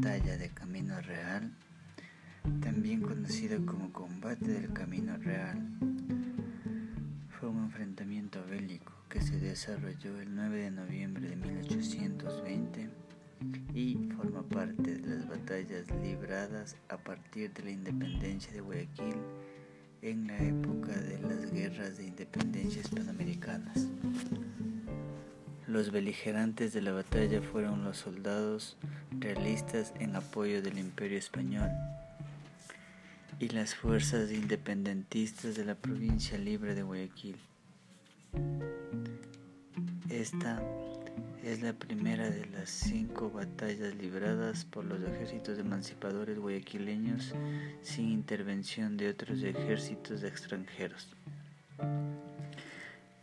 batalla de Camino Real, también conocida como combate del Camino Real, fue un enfrentamiento bélico que se desarrolló el 9 de noviembre de 1820 y forma parte de las batallas libradas a partir de la independencia de Guayaquil en la época de las guerras de independencia hispanoamericanas. Los beligerantes de la batalla fueron los soldados realistas en apoyo del Imperio Español y las fuerzas independentistas de la provincia libre de Guayaquil. Esta es la primera de las cinco batallas libradas por los ejércitos emancipadores guayaquileños sin intervención de otros ejércitos extranjeros.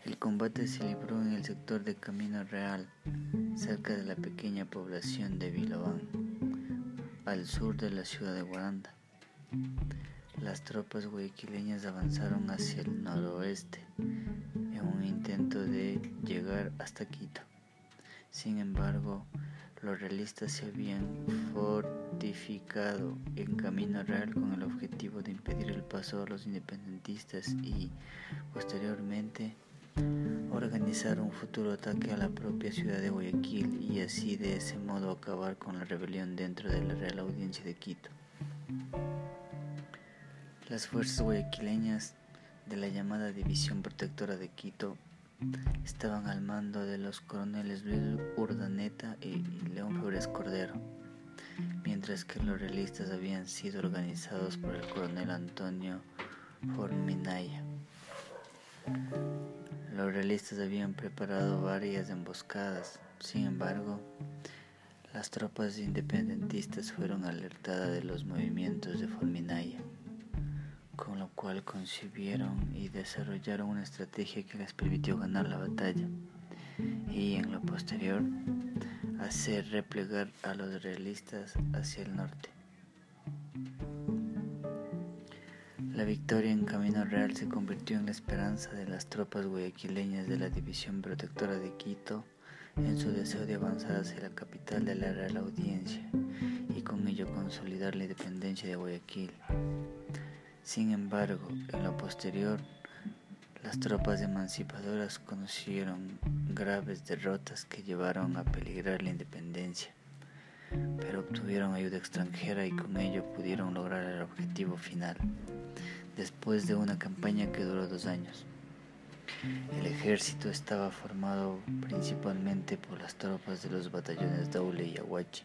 El combate se libró en el sector de Camino Real, cerca de la pequeña población de Vilobán, al sur de la ciudad de Guaranda. Las tropas guayaquileñas avanzaron hacia el noroeste en un intento de llegar hasta Quito. Sin embargo, los realistas se habían fortificado en Camino Real con el objetivo de impedir el paso a los independentistas y, posteriormente, organizar un futuro ataque a la propia ciudad de Guayaquil y así de ese modo acabar con la rebelión dentro de la Real Audiencia de Quito. Las fuerzas guayaquileñas de la llamada División Protectora de Quito estaban al mando de los coroneles Luis Urdaneta y León Flores Cordero, mientras que los realistas habían sido organizados por el coronel Antonio Forminaya. Los realistas habían preparado varias emboscadas, sin embargo, las tropas independentistas fueron alertadas de los movimientos de Forminaya, con lo cual concibieron y desarrollaron una estrategia que les permitió ganar la batalla y en lo posterior hacer replegar a los realistas hacia el norte. La victoria en Camino Real se convirtió en la esperanza de las tropas guayaquileñas de la División Protectora de Quito en su deseo de avanzar hacia la capital de la Real Audiencia y con ello consolidar la independencia de Guayaquil. Sin embargo, en lo posterior, las tropas emancipadoras conocieron graves derrotas que llevaron a peligrar la independencia, pero obtuvieron ayuda extranjera y con ello pudieron lograr el objetivo final después de una campaña que duró dos años. El ejército estaba formado principalmente por las tropas de los batallones Daule y Aguachi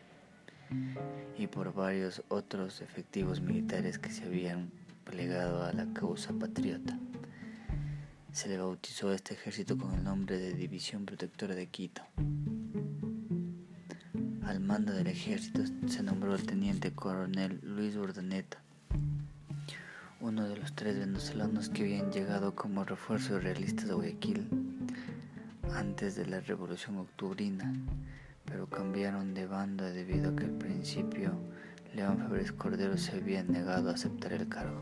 y por varios otros efectivos militares que se habían plegado a la causa patriota. Se le bautizó a este ejército con el nombre de División Protectora de Quito. Al mando del ejército se nombró el teniente coronel Luis Urdaneta uno de los tres venezolanos que habían llegado como refuerzo realistas de Guayaquil antes de la revolución octubrina, pero cambiaron de bando debido a que al principio León Febres Cordero se había negado a aceptar el cargo.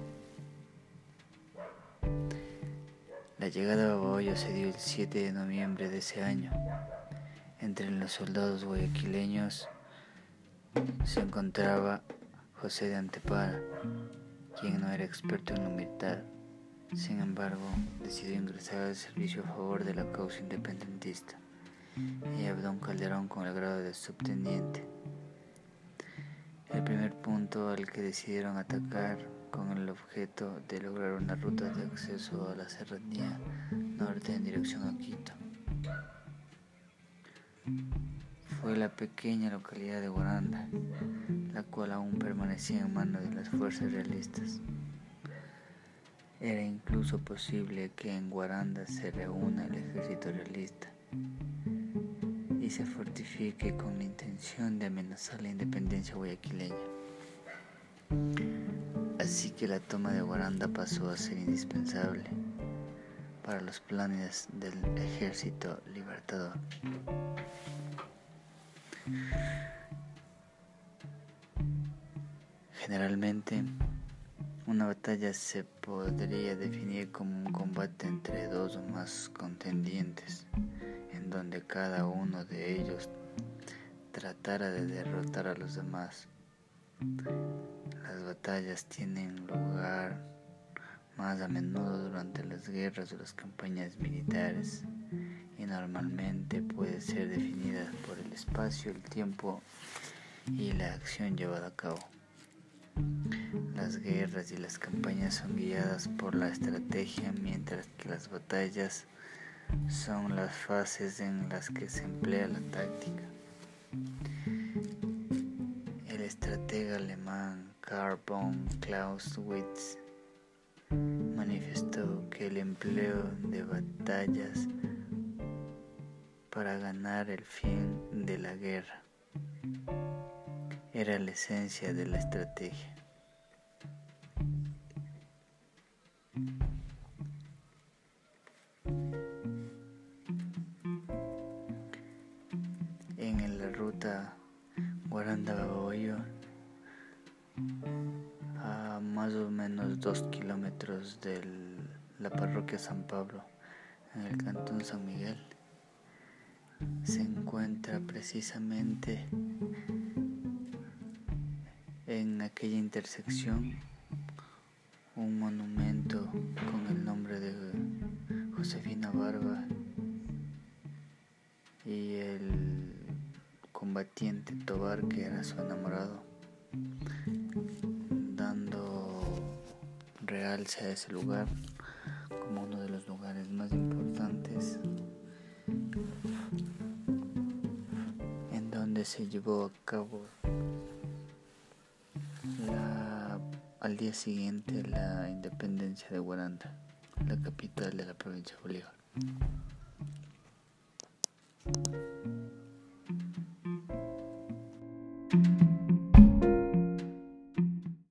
La llegada a Babahoyo se dio el 7 de noviembre de ese año. Entre los soldados guayaquileños se encontraba José de Antepara, quien no era experto en lo militar. Sin embargo, decidió ingresar al servicio a favor de la causa independentista y Abdón Calderón con el grado de subteniente. El primer punto al que decidieron atacar con el objeto de lograr una ruta de acceso a la serranía norte en dirección a Quito. Fue la pequeña localidad de Guaranda, la cual aún permanecía en manos de las fuerzas realistas. Era incluso posible que en Guaranda se reúna el ejército realista y se fortifique con la intención de amenazar la independencia guayaquileña. Así que la toma de Guaranda pasó a ser indispensable para los planes del ejército libertador. Generalmente, una batalla se podría definir como un combate entre dos o más contendientes, en donde cada uno de ellos tratara de derrotar a los demás. Las batallas tienen lugar más a menudo durante las guerras o las campañas militares normalmente puede ser definida por el espacio, el tiempo y la acción llevada a cabo. Las guerras y las campañas son guiadas por la estrategia, mientras que las batallas son las fases en las que se emplea la táctica. El estratega alemán Karl von Clausewitz manifestó que el empleo de batallas para ganar el fin de la guerra era la esencia de la estrategia. En la ruta Guaranda-Baboyo, a más o menos dos kilómetros de la parroquia San Pablo, en el cantón San Miguel, se encuentra precisamente en aquella intersección un monumento con el nombre de Josefina Barba y el combatiente Tobar que era su enamorado dando realce a ese lugar como uno de los lugares más importantes en donde se llevó a cabo al día siguiente la independencia de Guaranda, la capital de la provincia de Bolívar.